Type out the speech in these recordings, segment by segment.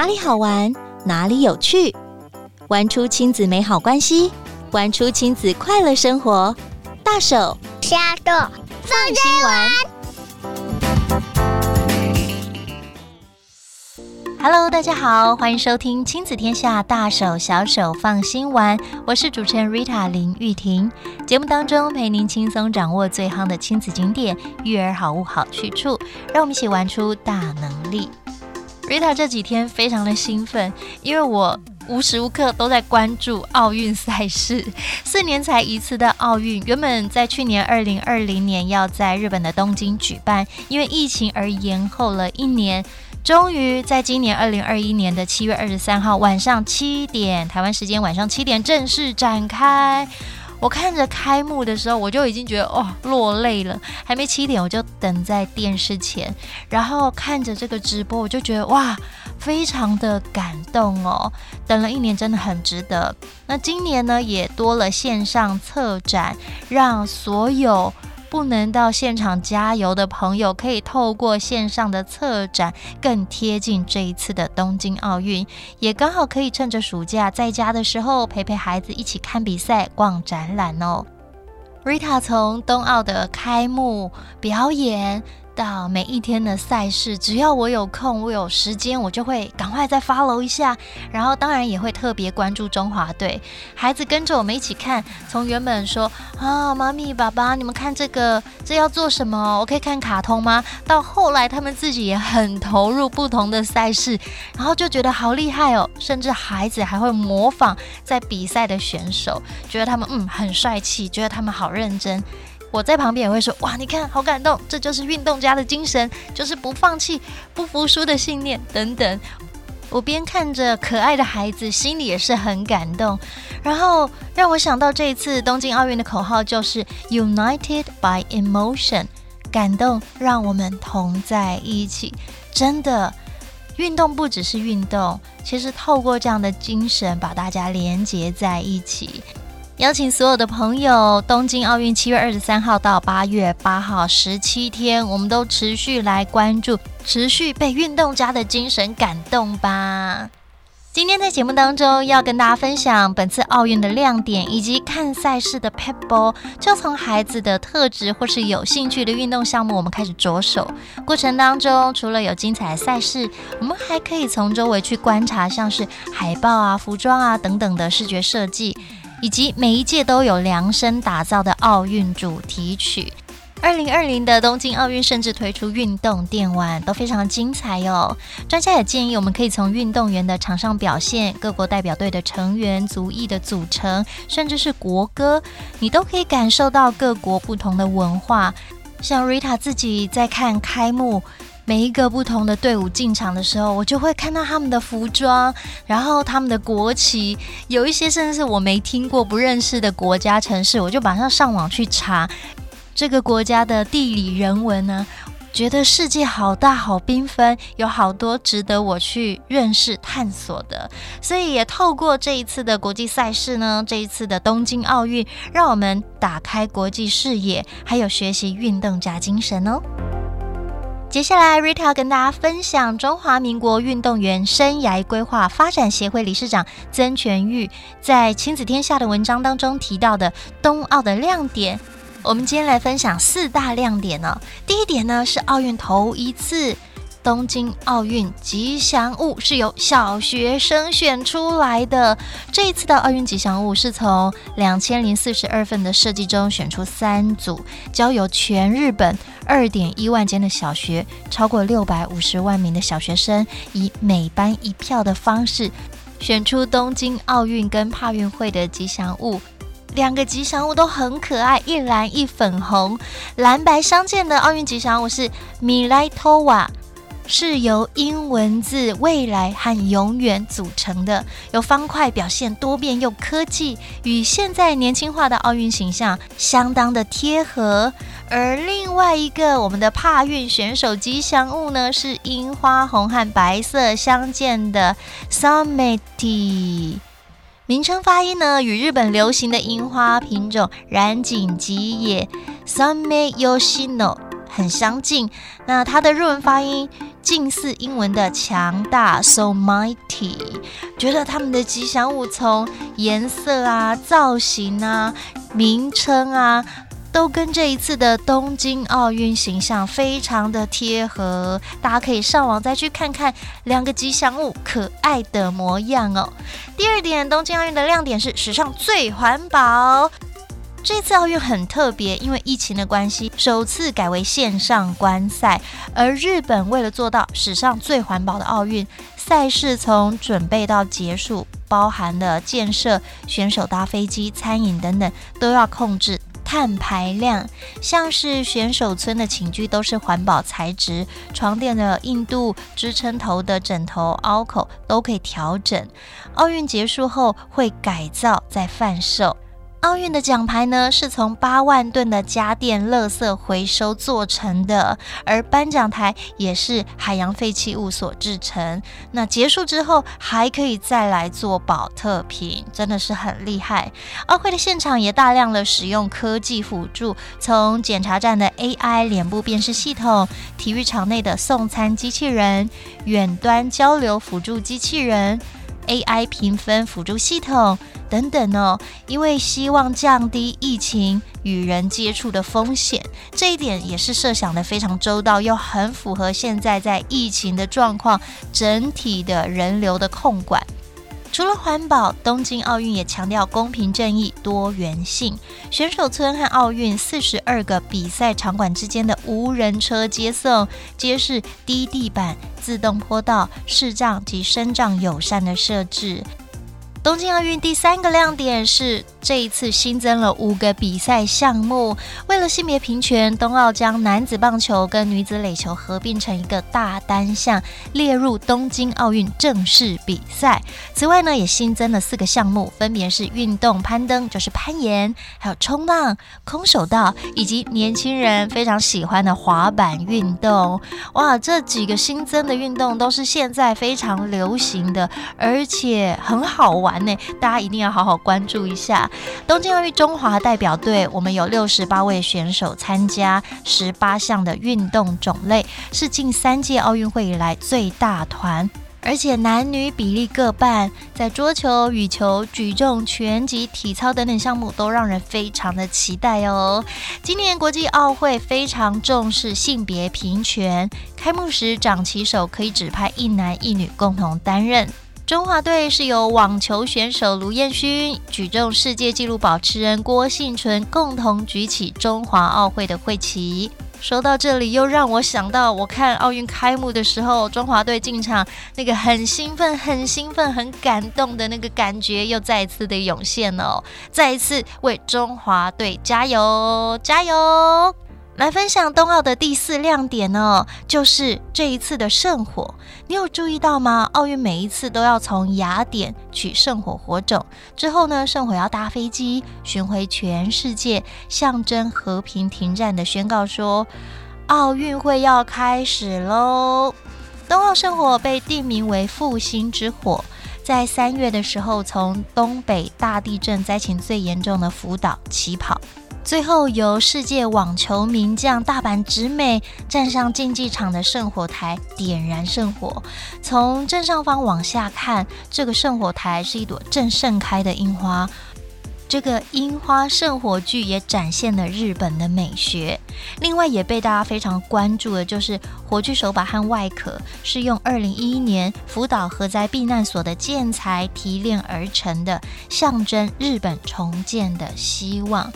哪里好玩，哪里有趣，玩出亲子美好关系，玩出亲子快乐生活。大手小手放心玩。Hello，大家好，欢迎收听亲子天下大手小手放心玩。我是主持人 Rita 林玉婷。节目当中陪您轻松掌握最夯的亲子景点、育儿好物好去处，让我们一起玩出大能力。Rita 这几天非常的兴奋，因为我无时无刻都在关注奥运赛事。四年才一次的奥运，原本在去年二零二零年要在日本的东京举办，因为疫情而延后了一年，终于在今年二零二一年的七月二十三号晚上七点，台湾时间晚上七点正式展开。我看着开幕的时候，我就已经觉得哦落泪了。还没七点，我就等在电视前，然后看着这个直播，我就觉得哇，非常的感动哦。等了一年，真的很值得。那今年呢，也多了线上策展，让所有。不能到现场加油的朋友，可以透过线上的策展，更贴近这一次的东京奥运，也刚好可以趁着暑假在家的时候，陪陪孩子一起看比赛、逛展览哦。Rita 从冬奥的开幕表演。到每一天的赛事，只要我有空，我有时间，我就会赶快再 follow 一下。然后当然也会特别关注中华队，孩子跟着我们一起看。从原本说啊，妈咪、爸爸，你们看这个，这要做什么？我可以看卡通吗？到后来他们自己也很投入不同的赛事，然后就觉得好厉害哦。甚至孩子还会模仿在比赛的选手，觉得他们嗯很 帅气，觉得他们好认真。我在旁边也会说：“哇，你看，好感动，这就是运动家的精神，就是不放弃、不服输的信念等等。”我边看着可爱的孩子，心里也是很感动。然后让我想到这一次东京奥运的口号就是 “United by Emotion”，感动让我们同在一起。真的，运动不只是运动，其实透过这样的精神，把大家连结在一起。邀请所有的朋友，东京奥运七月二十三号到八月八号十七天，我们都持续来关注，持续被运动家的精神感动吧。今天在节目当中要跟大家分享本次奥运的亮点，以及看赛事的撇步，就从孩子的特质或是有兴趣的运动项目，我们开始着手。过程当中，除了有精彩的赛事，我们还可以从周围去观察，像是海报啊、服装啊等等的视觉设计。以及每一届都有量身打造的奥运主题曲。二零二零的东京奥运甚至推出运动电玩，都非常精彩哟。专家也建议，我们可以从运动员的场上表现、各国代表队的成员、族裔的组成，甚至是国歌，你都可以感受到各国不同的文化。像 Rita 自己在看开幕。每一个不同的队伍进场的时候，我就会看到他们的服装，然后他们的国旗，有一些甚至是我没听过、不认识的国家、城市，我就马上上网去查这个国家的地理人文呢，觉得世界好大、好缤纷，有好多值得我去认识、探索的。所以也透过这一次的国际赛事呢，这一次的东京奥运，让我们打开国际视野，还有学习运动家精神哦。接下来，Rita 要跟大家分享中华民国运动员生涯规划发展协会理事长曾全玉在《亲子天下》的文章当中提到的冬奥的亮点。我们今天来分享四大亮点呢。第一点呢是奥运头一次。东京奥运吉祥物是由小学生选出来的。这一次的奥运吉祥物是从两千零四十二份的设计中选出三组，交由全日本二点一万间的小学，超过六百五十万名的小学生，以每班一票的方式选出东京奥运跟帕运会的吉祥物。两个吉祥物都很可爱，一蓝一粉红，蓝白相间的奥运吉祥物是米莱托瓦。是由英文字“未来”和“永远”组成的，由方块表现多变又科技，与现在年轻化的奥运形象相当的贴合。而另外一个我们的帕运选手吉祥物呢，是樱花红和白色相间的 Sametti，名称发音呢与日本流行的樱花品种染井吉野 Same Yoshino 很相近。那它的日文发音近似英文的强大，so mighty。觉得他们的吉祥物从颜色啊、造型啊、名称啊。都跟这一次的东京奥运形象非常的贴合，大家可以上网再去看看两个吉祥物可爱的模样哦。第二点，东京奥运的亮点是史上最环保。这次奥运很特别，因为疫情的关系，首次改为线上观赛。而日本为了做到史上最环保的奥运，赛事从准备到结束，包含了建设、选手搭飞机、餐饮等等，都要控制。碳排量，像是选手村的寝具都是环保材质，床垫的硬度、支撑头的枕头凹口都可以调整。奥运结束后会改造再贩售。奥运的奖牌呢，是从八万吨的家电垃圾回收做成的，而颁奖台也是海洋废弃物所制成。那结束之后还可以再来做保特瓶，真的是很厉害。奥会的现场也大量的使用科技辅助，从检查站的 AI 脸部辨识系统、体育场内的送餐机器人、远端交流辅助机器人、AI 评分辅助系统。等等哦，因为希望降低疫情与人接触的风险，这一点也是设想的非常周到，又很符合现在在疫情的状况，整体的人流的控管。除了环保，东京奥运也强调公平正义、多元性。选手村和奥运四十二个比赛场馆之间的无人车接送，皆是低地板、自动坡道、视障及身障友善的设置。东京奥运第三个亮点是，这一次新增了五个比赛项目。为了性别平权，冬奥将男子棒球跟女子垒球合并成一个大单项，列入东京奥运正式比赛。此外呢，也新增了四个项目，分别是运动攀登，就是攀岩，还有冲浪、空手道，以及年轻人非常喜欢的滑板运动。哇，这几个新增的运动都是现在非常流行的，而且很好玩。内大家一定要好好关注一下东京奥运中华代表队。我们有六十八位选手参加十八项的运动种类，是近三届奥运会以来最大团，而且男女比例各半。在桌球、羽球、举重、拳击、体操等等项目都让人非常的期待哦。今年国际奥会非常重视性别平权，开幕时掌旗手可以指派一男一女共同担任。中华队是由网球选手卢彦勋、举重世界纪录保持人郭婞淳共同举起中华奥会的会旗。说到这里，又让我想到我看奥运开幕的时候，中华队进场那个很兴奋、很兴奋、很感动的那个感觉，又再一次的涌现了！再一次为中华队加油，加油！来分享冬奥的第四亮点呢，就是这一次的圣火。你有注意到吗？奥运每一次都要从雅典取圣火火种，之后呢，圣火要搭飞机巡回全世界，象征和平停战的宣告说，奥运会要开始喽。冬奥圣火被定名为复兴之火，在三月的时候，从东北大地震灾情最严重的福岛起跑。最后由世界网球名将大阪直美站上竞技场的圣火台，点燃圣火。从正上方往下看，这个圣火台是一朵正盛开的樱花。这个樱花圣火炬也展现了日本的美学。另外，也被大家非常关注的就是火炬手把和外壳是用二零一一年福岛核灾避难所的建材提炼而成的，象征日本重建的希望。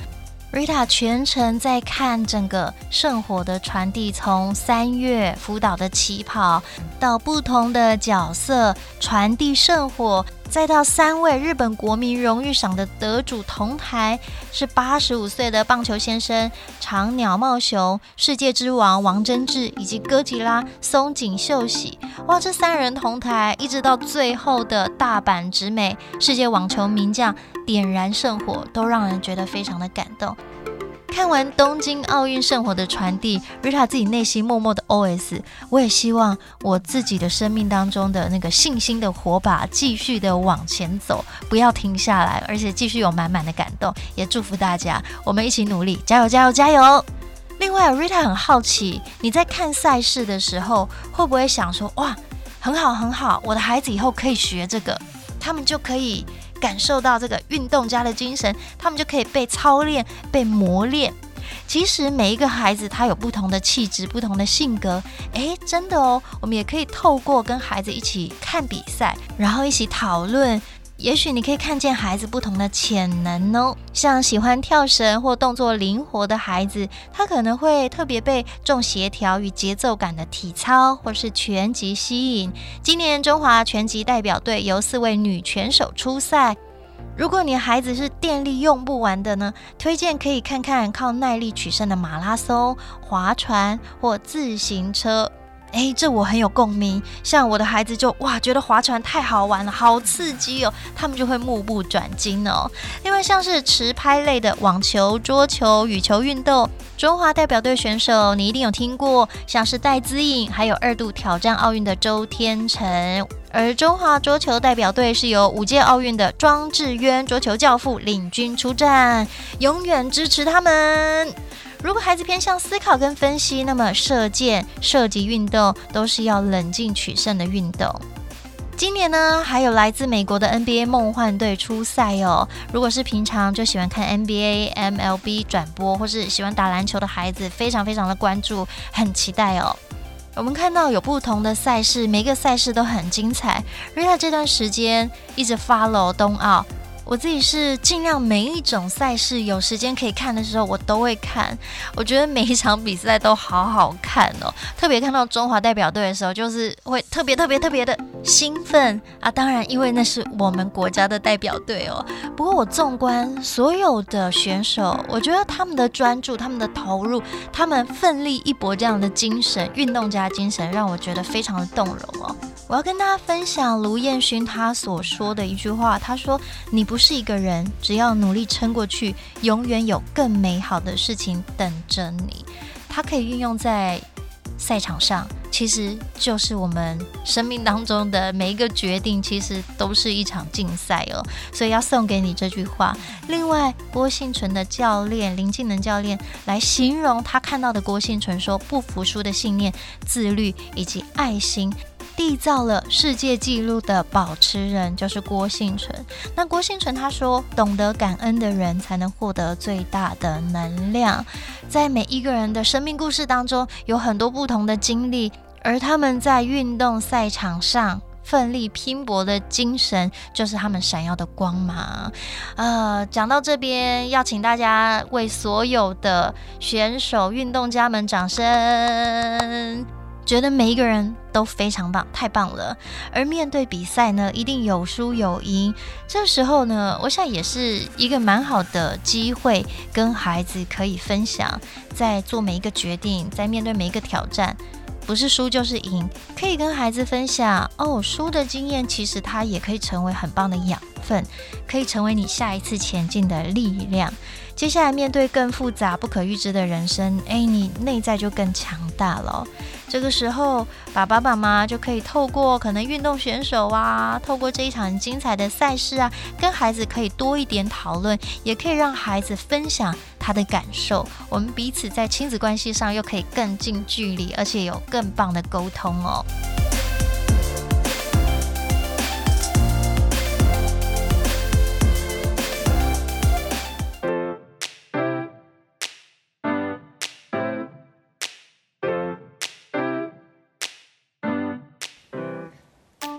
瑞塔全程在看整个圣火的传递，从三月福岛的起跑到不同的角色传递圣火，再到三位日本国民荣誉赏的得主同台，是八十五岁的棒球先生长鸟茂雄、世界之王王贞治以及哥吉拉松井秀喜。哇，这三人同台，一直到最后的大阪直美世界网球名将点燃圣火，都让人觉得非常的感动。看完东京奥运圣火的传递，Rita 自己内心默默的 OS：我也希望我自己的生命当中的那个信心的火把继续的往前走，不要停下来，而且继续有满满的感动。也祝福大家，我们一起努力，加油，加油，加油！另外，Rita 很好奇，你在看赛事的时候，会不会想说，哇，很好很好，我的孩子以后可以学这个，他们就可以感受到这个运动家的精神，他们就可以被操练、被磨练。其实每一个孩子他有不同的气质、不同的性格，诶，真的哦，我们也可以透过跟孩子一起看比赛，然后一起讨论。也许你可以看见孩子不同的潜能哦，像喜欢跳绳或动作灵活的孩子，他可能会特别被重协调与节奏感的体操或是拳击吸引。今年中华拳击代表队由四位女拳手出赛。如果你孩子是电力用不完的呢，推荐可以看看靠耐力取胜的马拉松、划船或自行车。哎，这我很有共鸣。像我的孩子就哇，觉得划船太好玩了，好刺激哦，他们就会目不转睛哦。另外，像是持拍类的网球、桌球、羽球运动，中华代表队选手你一定有听过，像是戴资颖，还有二度挑战奥运的周天成。而中华桌球代表队是由五届奥运的庄智渊桌球教父领军出战，永远支持他们。如果孩子偏向思考跟分析，那么射箭、射击运动都是要冷静取胜的运动。今年呢，还有来自美国的 NBA 梦幻队出赛哦。如果是平常就喜欢看 NBA、MLB 转播，或是喜欢打篮球的孩子，非常非常的关注，很期待哦。我们看到有不同的赛事，每个赛事都很精彩。Rita 这段时间一直 follow 冬奥。我自己是尽量每一种赛事有时间可以看的时候，我都会看。我觉得每一场比赛都好好看哦，特别看到中华代表队的时候，就是会特别特别特别的兴奋啊！当然，因为那是我们国家的代表队哦。不过我纵观所有的选手，我觉得他们的专注、他们的投入、他们奋力一搏这样的精神，运动家精神，让我觉得非常的动容哦。我要跟大家分享卢彦勋他所说的一句话，他说：“你不是一个人，只要努力撑过去，永远有更美好的事情等着你。”他可以运用在赛场上，其实就是我们生命当中的每一个决定，其实都是一场竞赛哦。所以要送给你这句话。另外，郭婞淳的教练林静能教练来形容他看到的郭婞淳说：“不服输的信念、自律以及爱心。”缔造了世界纪录的保持人就是郭婞淳。那郭婞淳他说：“懂得感恩的人才能获得最大的能量。”在每一个人的生命故事当中，有很多不同的经历，而他们在运动赛场上奋力拼搏的精神，就是他们闪耀的光芒。呃，讲到这边，要请大家为所有的选手、运动家们掌声。觉得每一个人都非常棒，太棒了。而面对比赛呢，一定有输有赢。这时候呢，我想也是一个蛮好的机会，跟孩子可以分享，在做每一个决定，在面对每一个挑战，不是输就是赢。可以跟孩子分享哦，输的经验其实它也可以成为很棒的养分，可以成为你下一次前进的力量。接下来面对更复杂、不可预知的人生，哎，你内在就更强大了。这个时候，爸爸妈妈就可以透过可能运动选手啊，透过这一场精彩的赛事啊，跟孩子可以多一点讨论，也可以让孩子分享他的感受。我们彼此在亲子关系上又可以更近距离，而且有更棒的沟通哦。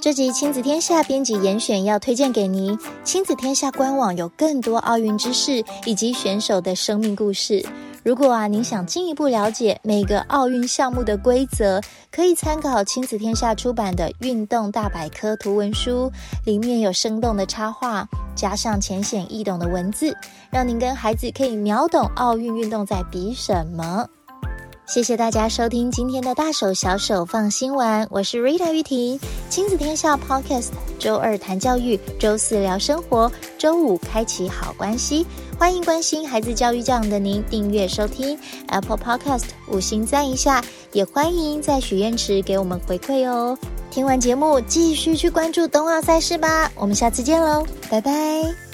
这集亲子天下编辑严选要推荐给您，亲子天下官网有更多奥运知识以及选手的生命故事。如果啊您想进一步了解每个奥运项目的规则，可以参考亲子天下出版的《运动大百科》图文书，里面有生动的插画，加上浅显易懂的文字，让您跟孩子可以秒懂奥运运动在比什么。谢谢大家收听今天的大手小手放心玩，我是 Rita 玉婷，亲子天下 Podcast，周二谈教育，周四聊生活，周五开启好关系。欢迎关心孩子教育这样的您订阅收听 Apple Podcast，五星赞一下，也欢迎在许愿池给我们回馈哦。听完节目，继续去关注冬奥赛事吧。我们下次见喽，拜拜。